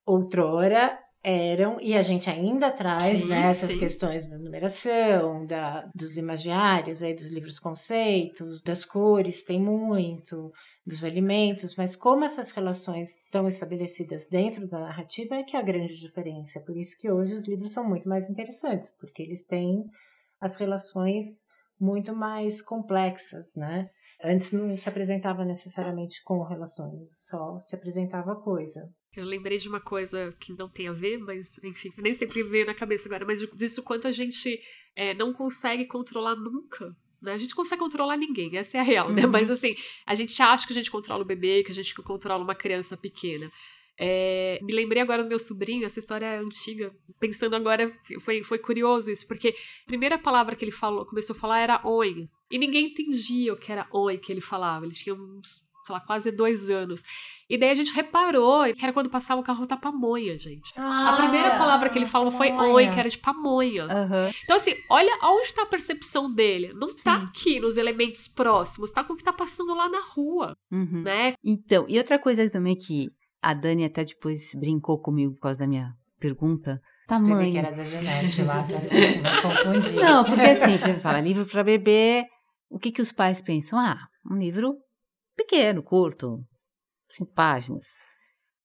outrora eram, e a gente ainda traz Sim, né, essas sim. questões da numeração, da, dos imaginários, aí, dos livros conceitos, das cores, tem muito, dos alimentos, mas como essas relações estão estabelecidas dentro da narrativa é que é a grande diferença. Por isso que hoje os livros são muito mais interessantes, porque eles têm as relações muito mais complexas, né? Antes não se apresentava necessariamente com relações, só se apresentava coisa. Eu lembrei de uma coisa que não tem a ver, mas enfim, nem sempre veio na cabeça agora, mas disso quanto a gente é, não consegue controlar nunca. Né? A gente consegue controlar ninguém, essa é a real, né? Uhum. Mas assim, a gente acha que a gente controla o bebê, que a gente controla uma criança pequena. É, me lembrei agora do meu sobrinho, essa história é antiga. Pensando agora, foi, foi curioso isso, porque a primeira palavra que ele falou, começou a falar era oi. E ninguém entendia o que era oi que ele falava. Ele tinha uns, sei lá, quase dois anos. E daí a gente reparou que era quando passava o carro da pamonha, gente. a primeira palavra que ele falou foi oi, que era de pamonha. Aham. Então, assim, olha onde está a percepção dele. Não tá Sim. aqui nos elementos próximos, tá com o que tá passando lá na rua, Uhum. né? Então, e outra coisa também que a Dani até depois brincou comigo por causa da minha pergunta. Tamanho. que era da Janete lá, pra não confundir. Não, porque assim, você fala livro para bebê, o que que os pais pensam? Ah, um livro pequeno, curto, cinco páginas.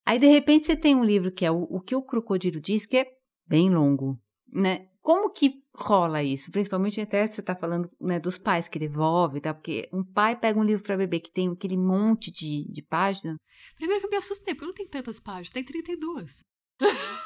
Aí, de repente, você tem um livro que é o, o que o crocodilo diz, que é bem longo, né? Como que rola isso? Principalmente até você tá falando né, dos pais que devolvem, tá? Porque um pai pega um livro para bebê que tem aquele monte de, de página. Primeiro que eu me assustei, porque não tem tantas páginas, tem 32.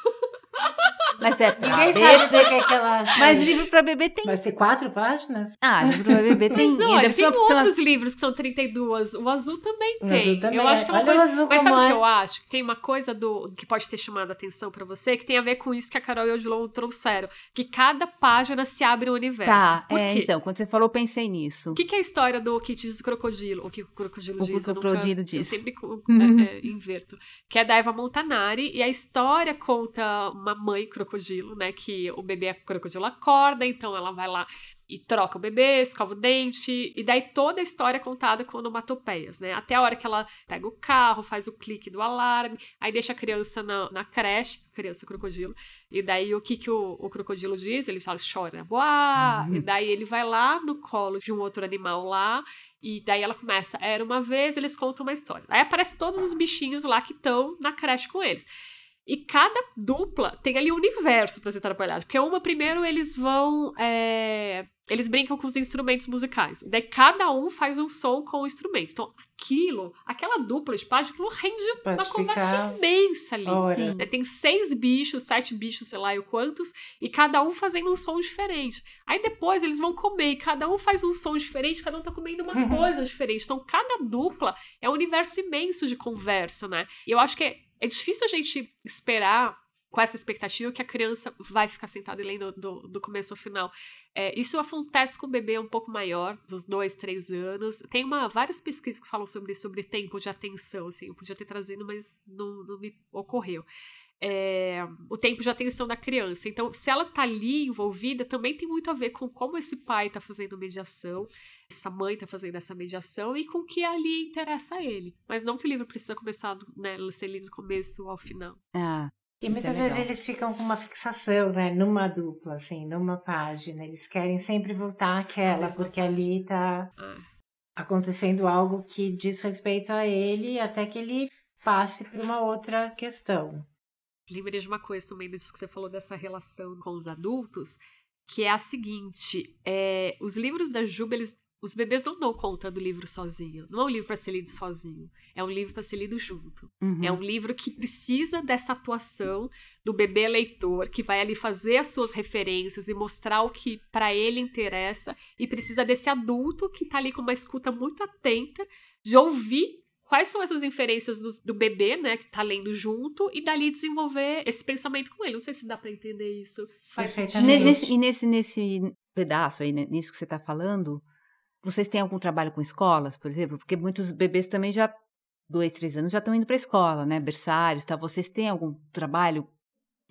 Mas é pra Ninguém sabe bebê. por que que ela acha Mas livro para bebê tem. Vai ser quatro páginas? Ah, livro para bebê tem. Mas olha, tem outros as- livros que são 32. O azul também O tem. azul também eu é. acho que é uma Olha o coisa. azul Mas sabe o que é. eu acho? Tem uma coisa do que pode ter chamado a atenção pra você, que tem a ver com isso que a Carol e o Odilon trouxeram. Que cada página se abre um universo. Tá, Por é, quê? então, quando você falou, eu pensei nisso. O que, que é a história do que diz o crocodilo? O que o crocodilo O diz? que o eu crocodilo Eu diz. sempre co- é, é, inverto. Que é da Eva Montanari. E a história conta uma mãe crocodilo, né? Que o bebê crocodilo acorda, então ela vai lá e troca o bebê, escova o dente. E daí toda a história é contada com onomatopeias, né? Até a hora que ela pega o carro, faz o clique do alarme, aí deixa a criança na, na creche, criança crocodilo. E daí o que, que o, o crocodilo diz? Ele fala, chora, boa! E daí ele vai lá no colo de um outro animal lá, e daí ela começa, era uma vez, eles contam uma história. Aí aparecem todos os bichinhos lá que estão na creche com eles. E cada dupla tem ali um universo para ser trabalhado. Porque uma, primeiro, eles vão. É, eles brincam com os instrumentos musicais. Daí cada um faz um som com o instrumento. Então, aquilo, aquela dupla de página, aquilo rende Pode uma conversa imensa ali. Tem seis bichos, sete bichos, sei lá, e quantos, e cada um fazendo um som diferente. Aí depois eles vão comer, e cada um faz um som diferente, cada um tá comendo uma uhum. coisa diferente. Então, cada dupla é um universo imenso de conversa, né? E eu acho que é é difícil a gente esperar com essa expectativa que a criança vai ficar sentada e lendo do, do começo ao final. É, isso acontece com o bebê um pouco maior, dos dois, três anos. Tem uma, várias pesquisas que falam sobre sobre tempo de atenção, assim, eu podia ter trazido, mas não, não me ocorreu. É, o tempo de atenção da criança. Então, se ela tá ali envolvida, também tem muito a ver com como esse pai tá fazendo mediação, essa mãe tá fazendo essa mediação e com o que ali interessa a ele. Mas não que o livro precisa começar, né, ser lido do começo ao final. Ah. E muitas é vezes eles ficam com uma fixação, né, numa dupla, assim, numa página. Eles querem sempre voltar àquela, porque página. ali tá ah. acontecendo algo que diz respeito a ele, até que ele passe para uma outra questão. Lembrei de uma coisa também disso que você falou dessa relação com os adultos, que é a seguinte: é, os livros da Juba, eles os bebês não dão conta do livro sozinho. Não é um livro para ser lido sozinho. É um livro para ser lido junto. Uhum. É um livro que precisa dessa atuação do bebê leitor, que vai ali fazer as suas referências e mostrar o que para ele interessa. E precisa desse adulto que está ali com uma escuta muito atenta de ouvir quais são essas inferências do, do, bebê, né, que tá lendo junto, e dali desenvolver esse pensamento com ele. Não sei se dá para entender isso. Se faz sentido. Nesse, e nesse, nesse pedaço aí, né, nisso que você tá falando, vocês têm algum trabalho com escolas, por exemplo? Porque muitos bebês também já, dois, três anos, já estão indo para a escola, né? Berçários, tá? Vocês têm algum trabalho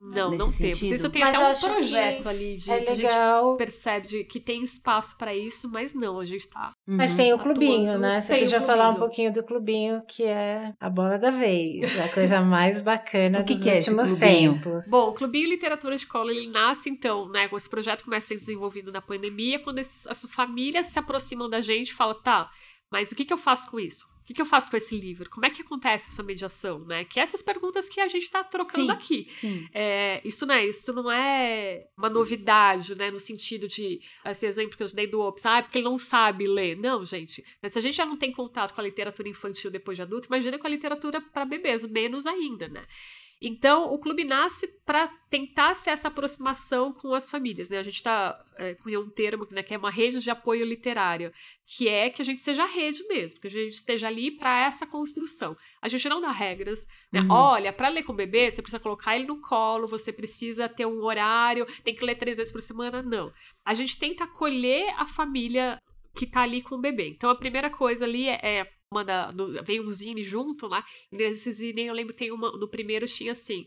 não, não temos. Isso tem mas até um projeto ali de é legal. percebe que tem espaço para isso, mas não, a gente tá. Mas tem o clubinho, atuando. né? Você tem podia falar um pouquinho do clubinho, que é a bola da vez, a coisa mais bacana dos que últimos é tempos. Bom, o Clubinho Literatura de Escola, ele nasce então, né? Esse projeto começa a ser desenvolvido na pandemia, quando esses, essas famílias se aproximam da gente e falam, tá, mas o que, que eu faço com isso? que, que eu faço com esse livro? Como é que acontece essa mediação, né? Que é essas perguntas que a gente está trocando sim, aqui. Sim. É, isso, né, isso não é uma novidade, né? No sentido de, esse exemplo que eu dei do Ops, ah, é porque ele não sabe ler. Não, gente. Se a gente já não tem contato com a literatura infantil depois de adulto, imagina com a literatura para bebês, menos ainda, né? Então, o clube nasce para tentar ser essa aproximação com as famílias. Né? A gente está é, com um termo né, que é uma rede de apoio literário, que é que a gente seja rede mesmo, que a gente esteja ali para essa construção. A gente não dá regras. Né? Uhum. Olha, para ler com o bebê, você precisa colocar ele no colo, você precisa ter um horário, tem que ler três vezes por semana. Não. A gente tenta acolher a família que está ali com o bebê. Então, a primeira coisa ali é, é manda, no, vem um zine junto lá. Nesse zine eu lembro tem uma, no primeiro tinha assim: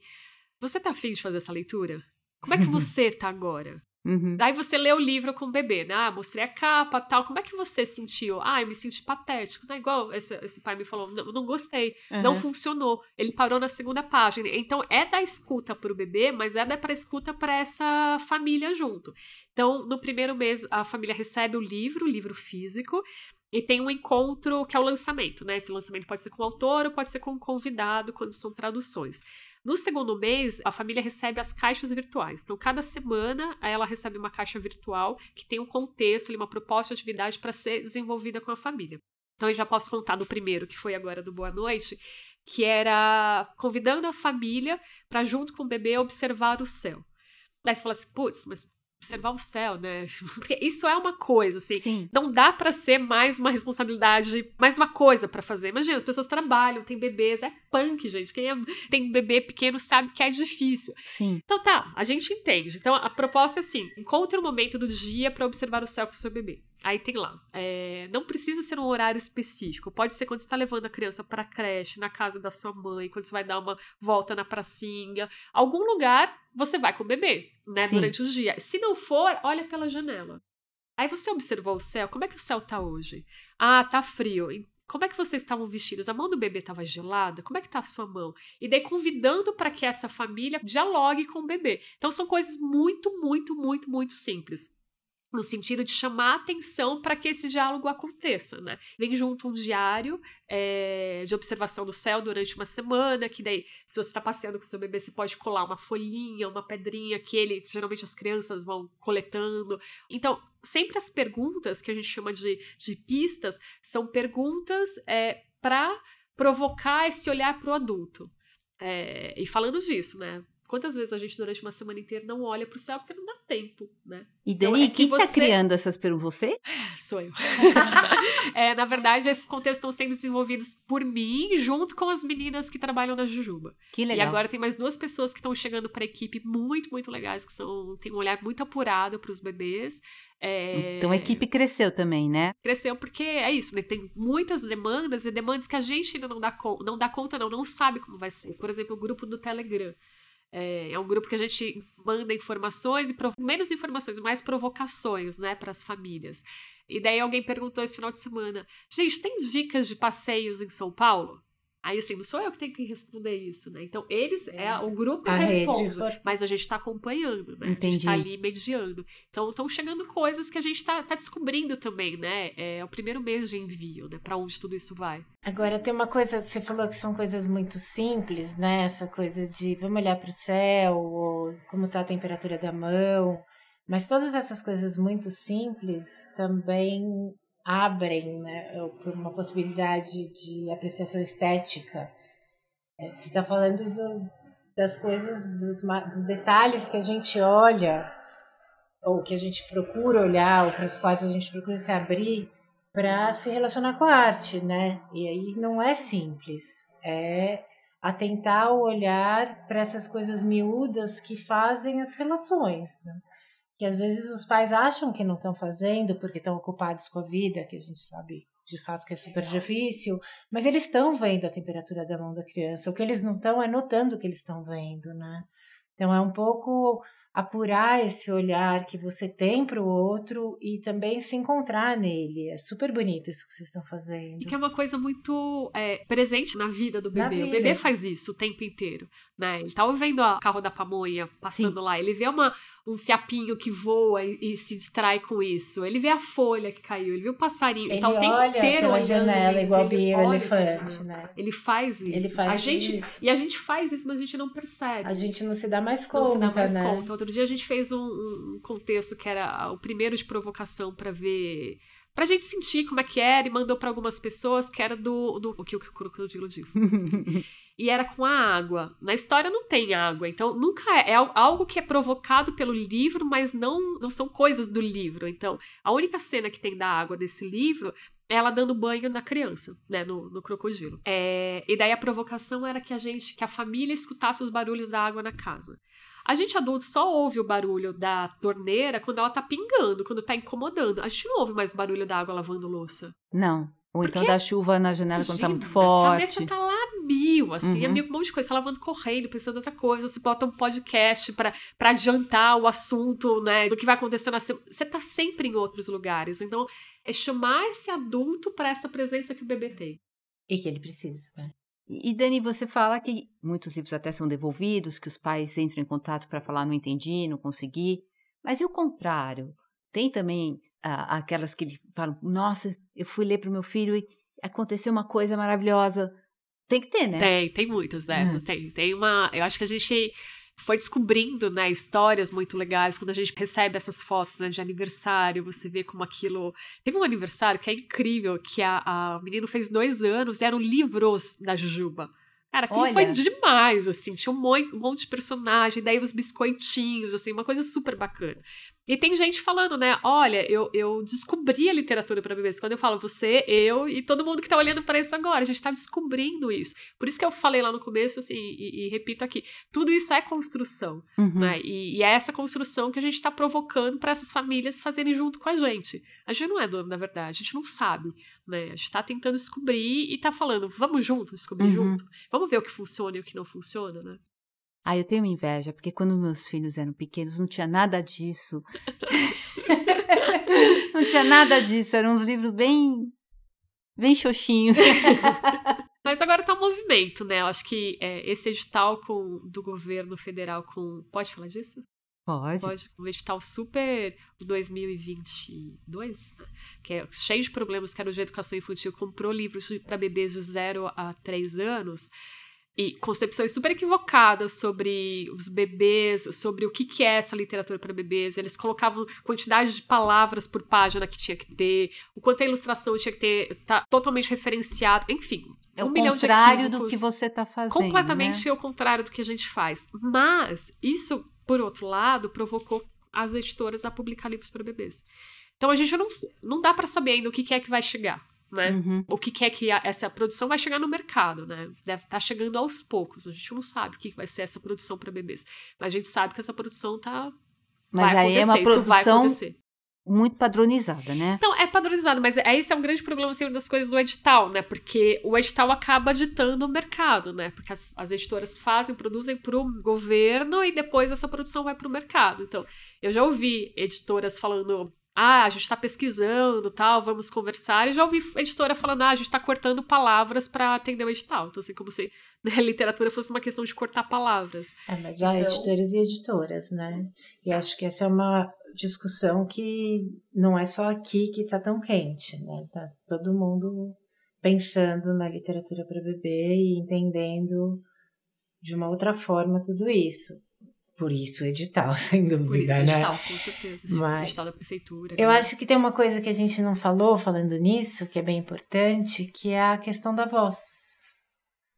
Você tá afim de fazer essa leitura? Como é que você tá agora? Uhum. Daí você lê o livro com o bebê, né? Ah, mostrei a capa tal. Como é que você sentiu? Ah, eu me senti patético. Não é igual esse, esse pai me falou, não, não gostei, uhum. não funcionou. Ele parou na segunda página. Então é da escuta pro bebê, mas é da pra escuta para essa família junto. Então, no primeiro mês, a família recebe o livro, o livro físico, e tem um encontro que é o lançamento, né? Esse lançamento pode ser com o autor ou pode ser com o convidado, quando são traduções. No segundo mês, a família recebe as caixas virtuais. Então, cada semana, ela recebe uma caixa virtual que tem um contexto, uma proposta de atividade para ser desenvolvida com a família. Então, eu já posso contar do primeiro, que foi agora do Boa Noite, que era convidando a família para, junto com o bebê, observar o céu. Daí você fala assim, putz, mas observar o céu, né? Porque isso é uma coisa, assim. Sim. Não dá para ser mais uma responsabilidade, mais uma coisa para fazer. Imagina, as pessoas trabalham, tem bebês, é punk, gente. Quem é, tem bebê pequeno sabe que é difícil. Sim. Então tá, a gente entende. Então a proposta é assim: encontre um momento do dia para observar o céu com o seu bebê. Aí tem lá. É, não precisa ser um horário específico. Pode ser quando você está levando a criança para creche, na casa da sua mãe, quando você vai dar uma volta na pracinha. Algum lugar você vai com o bebê, né? Sim. Durante o dia. Se não for, olha pela janela. Aí você observou o céu. Como é que o céu tá hoje? Ah, tá frio. Como é que vocês estavam vestidos? A mão do bebê estava gelada? Como é que tá a sua mão? E daí convidando para que essa família dialogue com o bebê. Então são coisas muito, muito, muito, muito simples. No sentido de chamar atenção para que esse diálogo aconteça, né? Vem junto um diário é, de observação do céu durante uma semana, que daí, se você está passeando com seu bebê, você pode colar uma folhinha, uma pedrinha que ele, geralmente as crianças vão coletando. Então, sempre as perguntas que a gente chama de, de pistas são perguntas é, para provocar esse olhar para o adulto. É, e falando disso, né? Quantas vezes a gente, durante uma semana inteira, não olha para o céu porque não dá tempo, né? E então, Dani, então, é quem está você... criando essas perguntas? Você? Sou eu. é, na verdade, esses contextos estão sendo desenvolvidos por mim, junto com as meninas que trabalham na Jujuba. Que legal. E agora tem mais duas pessoas que estão chegando para a equipe muito, muito legais, que são têm um olhar muito apurado para os bebês. É... Então a equipe cresceu também, né? Cresceu porque é isso, né? Tem muitas demandas e demandas que a gente ainda não dá, não dá conta, não, não sabe como vai ser. Por exemplo, o grupo do Telegram. É, é, um grupo que a gente manda informações e menos informações, mais provocações, né, para as famílias. E daí alguém perguntou esse final de semana: gente, tem dicas de passeios em São Paulo? Aí, assim, não sou eu que tenho que responder isso, né? Então, eles, é, o grupo a responde, rede. mas a gente está acompanhando, né? Entendi. A gente está ali mediando. Então, estão chegando coisas que a gente está tá descobrindo também, né? É o primeiro mês de envio, né? Para onde tudo isso vai. Agora, tem uma coisa, você falou que são coisas muito simples, né? Essa coisa de vamos olhar para o céu, ou como está a temperatura da mão. Mas todas essas coisas muito simples também abrem né, uma possibilidade de apreciação estética. É, você está falando dos, das coisas, dos, dos detalhes que a gente olha, ou que a gente procura olhar, ou para os quais a gente procura se abrir para se relacionar com a arte, né? E aí não é simples, é atentar o olhar para essas coisas miúdas que fazem as relações, né? Que às vezes os pais acham que não estão fazendo porque estão ocupados com a vida, que a gente sabe de fato que é super difícil, mas eles estão vendo a temperatura da mão da criança. O que eles não estão é notando o que eles estão vendo, né? Então é um pouco apurar esse olhar que você tem para o outro e também se encontrar nele. É super bonito isso que vocês estão fazendo. E que é uma coisa muito é, presente na vida do bebê. O bebê faz isso o tempo inteiro, né? Ele tá vendo o carro da pamonha passando Sim. lá, ele vê uma, um fiapinho que voa e, e, se distrai com isso. Ele vê a folha que caiu, ele vê o passarinho. Ele o tempo olha inteiro pela janela igual ele o elefante, né? Ele faz isso. Ele faz a gente, isso. E a gente faz isso, mas a gente não percebe. A gente não se dá mais conta, Não se dá mais né? conta. Outro dia a gente fez um, um contexto que era o primeiro de provocação para ver pra gente sentir como é que era e mandou para algumas pessoas que era do, do o que o crocodilo disse. e era com a água. Na história não tem água, então nunca é, é algo que é provocado pelo livro, mas não não são coisas do livro. Então, a única cena que tem da água desse livro é ela dando banho na criança, né, no, no crocodilo. É, e daí a provocação era que a gente, que a família escutasse os barulhos da água na casa. A gente adulto só ouve o barulho da torneira quando ela tá pingando, quando tá incomodando. A gente não ouve mais barulho da água lavando louça. Não. Ou então Porque, então da chuva na janela quando tá muito forte. A cabeça tá lá mil, assim, é uhum. é mil, um monte de coisa. Você tá lavando correndo, pensando em outra coisa. Você bota um podcast pra, pra adiantar o assunto, né, do que vai acontecer na semana. Você tá sempre em outros lugares. Então, é chamar esse adulto para essa presença que o bebê tem. E que ele precisa, né? E Dani, você fala que muitos livros até são devolvidos, que os pais entram em contato para falar não entendi, não consegui. Mas e o contrário? Tem também ah, aquelas que falam, nossa, eu fui ler para o meu filho e aconteceu uma coisa maravilhosa. Tem que ter, né? Tem, tem muitas dessas. Uhum. Tem, tem uma. Eu acho que a gente foi descobrindo, né, histórias muito legais quando a gente recebe essas fotos né, de aniversário, você vê como aquilo. Teve um aniversário que é incrível, que a, a menino fez dois anos e eram livros da Jujuba. Cara, aquilo Olha. foi demais, assim, tinha um monte, um monte de personagem, daí os biscoitinhos, assim, uma coisa super bacana. E tem gente falando, né? Olha, eu, eu descobri a literatura para bebês. Quando eu falo você, eu e todo mundo que tá olhando para isso agora, a gente tá descobrindo isso. Por isso que eu falei lá no começo, assim, e, e repito aqui: tudo isso é construção, uhum. né? E, e, é essa construção que a gente tá provocando para essas famílias fazerem junto com a gente. A gente não é dono da verdade, a gente não sabe, né? A gente tá tentando descobrir e tá falando, vamos junto descobrir uhum. junto. Vamos ver o que funciona e o que não funciona, né? Ah, eu tenho inveja, porque quando meus filhos eram pequenos não tinha nada disso. não tinha nada disso, eram uns livros bem. bem xoxinhos. Mas agora tá um movimento, né? Eu acho que é, esse edital com, do governo federal com. Pode falar disso? Pode. Pode. Um edital super 2022, né? que é cheio de problemas, que era o de educação infantil, comprou livros para bebês de 0 a 3 anos e concepções super equivocadas sobre os bebês, sobre o que, que é essa literatura para bebês. Eles colocavam quantidade de palavras por página que tinha que ter, o quanto a ilustração tinha que ter, tá totalmente referenciado, enfim. É um o milhão de contrário do equívocos. que você está fazendo. Completamente né? o contrário do que a gente faz. Mas isso, por outro lado, provocou as editoras a publicar livros para bebês. Então a gente não, não dá para saber ainda o que, que é que vai chegar. Né? Uhum. O que, que é que a- essa produção vai chegar no mercado, né? Deve estar chegando aos poucos. A gente não sabe o que vai ser essa produção para bebês. Mas a gente sabe que essa produção tá. Mas vai aí é acontecer, uma isso vai produção muito padronizada, né? Não, é padronizado, mas é- esse é um grande problema assim, das coisas do edital, né? Porque o edital acaba ditando o mercado, né? Porque as, as editoras fazem, produzem para o governo e depois essa produção vai para o mercado. Então, eu já ouvi editoras falando. Ah, a gente está pesquisando, tal, vamos conversar. E já ouvi editora falando, ah, a gente está cortando palavras para atender o edital. Então, assim, como se né, literatura fosse uma questão de cortar palavras. É, mas há Então- editoras e editoras, né? E acho que essa é uma discussão que não é só aqui que tá tão quente, né? Tá todo mundo pensando na literatura para bebê e entendendo de uma outra forma tudo isso. Por isso o edital, sem dúvida, Por isso, né? edital, com certeza. Mas- Edital da prefeitura. Eu né? acho que tem uma coisa que a gente não falou falando nisso, que é bem importante, que é a questão da voz.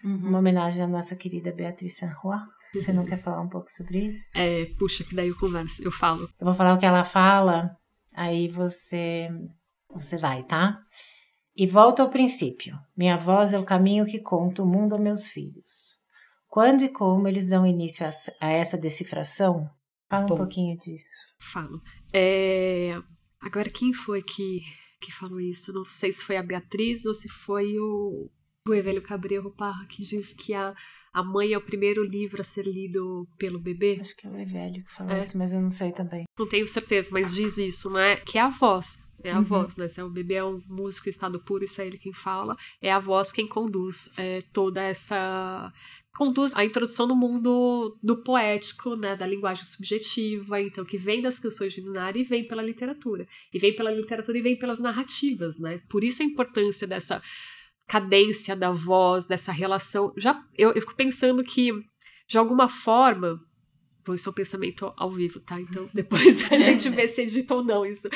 Uhum. Uma homenagem à nossa querida Beatriz Sanroy. Você não quer falar um pouco sobre isso? É, puxa, que daí eu converso, eu falo. Eu vou falar o que ela fala, aí você você vai, tá? E volto ao princípio. Minha voz é o caminho que conta o mundo a meus filhos. Quando e como eles dão início a, a essa decifração? Fala um Bom. pouquinho disso. Falo. É, Agora, quem foi que, que falou isso? Não sei se foi a Beatriz ou se foi o, o Evelio Cabreiro Parra que diz que a, a mãe é o primeiro livro a ser lido pelo bebê. Acho que é o velho que fala É. isso, mas eu não sei também. Não tenho certeza, mas diz isso, né? Que é a voz. É a Uhum. voz, né? Se é o bebê é um músico em estado puro, isso é ele quem fala. É a voz quem conduz é, toda essa. Conduz a introdução no mundo do poético, né? Da linguagem subjetiva, então, que vem das canções de Minari e vem pela literatura. E vem pela literatura e vem pelas narrativas, né? Por isso a importância dessa cadência da voz, dessa relação. Já eu, eu fico pensando que, de alguma forma, Bom, isso é um pensamento ao vivo, tá? Então depois a gente vê se edita ou não isso.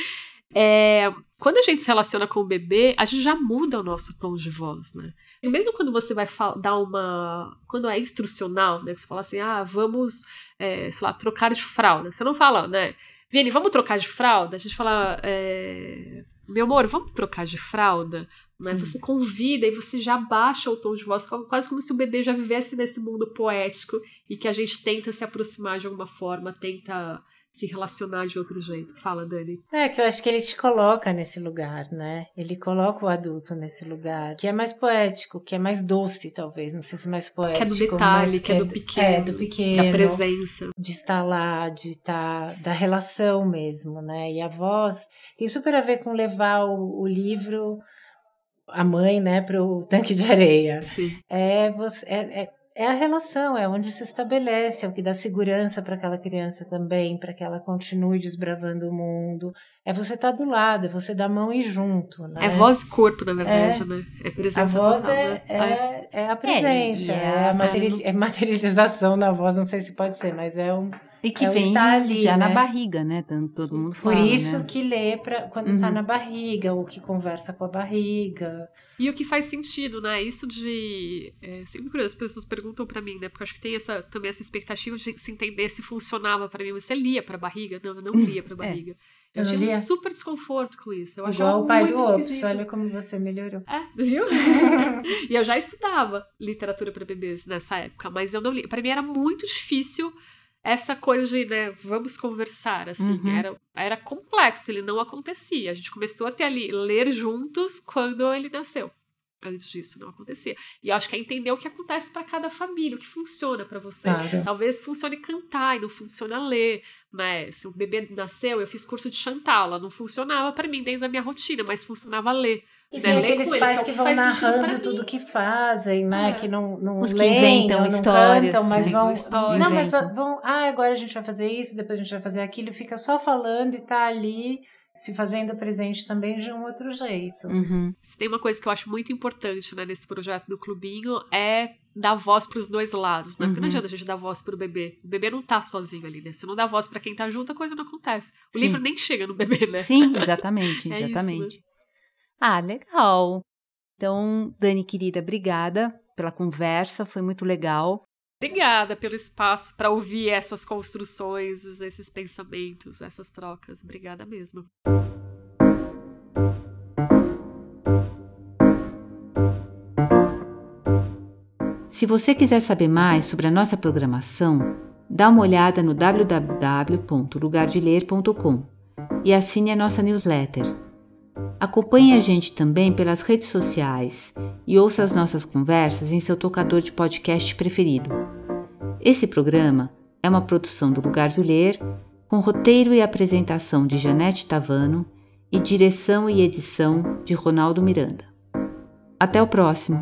É, quando a gente se relaciona com o bebê, a gente já muda o nosso tom de voz, né? E mesmo quando você vai dar uma. Quando é instrucional, né? Que você fala assim, ah, vamos, é, sei lá, trocar de fralda. Você não fala, né? Viene, vamos trocar de fralda? A gente fala, é, meu amor, vamos trocar de fralda? Né? Você convida e você já baixa o tom de voz, quase como se o bebê já vivesse nesse mundo poético e que a gente tenta se aproximar de alguma forma, tenta se relacionar de outro jeito. Fala, Dani. É que eu acho que ele te coloca nesse lugar, né? Ele coloca o adulto nesse lugar, que é mais poético, que é mais doce, talvez. Não sei se mais poético. Que é do detalhe, que é do pequeno. É, do pequeno. Da presença. de estar lá, de estar da relação mesmo, né? E a voz tem super a ver com levar o, o livro, a mãe, né, para o tanque de areia. Sim. É, você, é, é, é a relação, é onde se estabelece, é o que dá segurança para aquela criança também, para que ela continue desbravando o mundo. É você estar do lado, é você dar a mão e junto, né? É voz e corpo, na verdade, né? É A presença voz total, é, né? é, é a presença, é é, a a- materi- é materialização da voz, não sei se pode ser, mas é um, E que É o vem estar ali, já na né? barriga, né? Tanto todo mundo Por fala, isso né? que lê pra, quando está Uhum. na barriga, ou que conversa com a barriga. E o que faz sentido, né? Isso de. É, sempre curioso, as pessoas perguntam pra mim, né? Porque eu acho que tem essa, também essa expectativa de se entender se funcionava pra mim. Você lia pra barriga? Não, eu não lia pra barriga. Eu Eu lia? um super desconforto com isso. Eu achava Igual o pai muito do Ops, olha como você melhorou. É, viu? e eu já estudava literatura para bebês nessa época, mas eu não li. Para mim era muito difícil essa coisa de, né, vamos conversar, assim. Uhum. Era, era complexo, ele não acontecia. A gente começou a ter ali, ler juntos quando ele nasceu. Antes disso não acontecia. E eu acho que é entender o que acontece para cada família, o que funciona para você. Claro. Talvez funcione cantar e não funciona ler, né? Se o bebê nasceu, eu fiz curso de chantala, não funcionava para mim dentro da minha rotina, mas funcionava ler. E tem aqueles pais que, vão narrando tudo que fazem, né? É. Que não, não Os que leem, inventam não histórias. Cantam, mas vão. histórias. Não, mas vão. Ah, agora a gente vai fazer isso, depois a gente vai fazer aquilo. Fica só falando e tá ali se fazendo presente também de um outro jeito. Uhum. Se tem uma coisa que eu acho muito importante né, nesse projeto do Clubinho é dar voz para os dois lados, né? Porque não Uhum. adianta a gente dar voz pro bebê. O bebê não tá sozinho ali, né? Se não dá voz para quem tá junto, a coisa não acontece. O Sim. livro nem chega no bebê, né? Sim, exatamente, É isso, exatamente. Ah, legal. Então, Dani, querida, obrigada pela conversa, foi muito legal. Obrigada pelo espaço para ouvir essas construções, esses pensamentos, essas trocas. Obrigada mesmo. Se você quiser saber mais sobre a nossa programação, dá uma olhada no www.lugardeler.com e assine a nossa newsletter. Acompanhe a gente também pelas redes sociais e ouça as nossas conversas em seu tocador de podcast preferido. Esse programa é uma produção do Lugar do Ler, com roteiro e apresentação de Janete Tavano e direção e edição de Ronaldo Miranda. Até o próximo!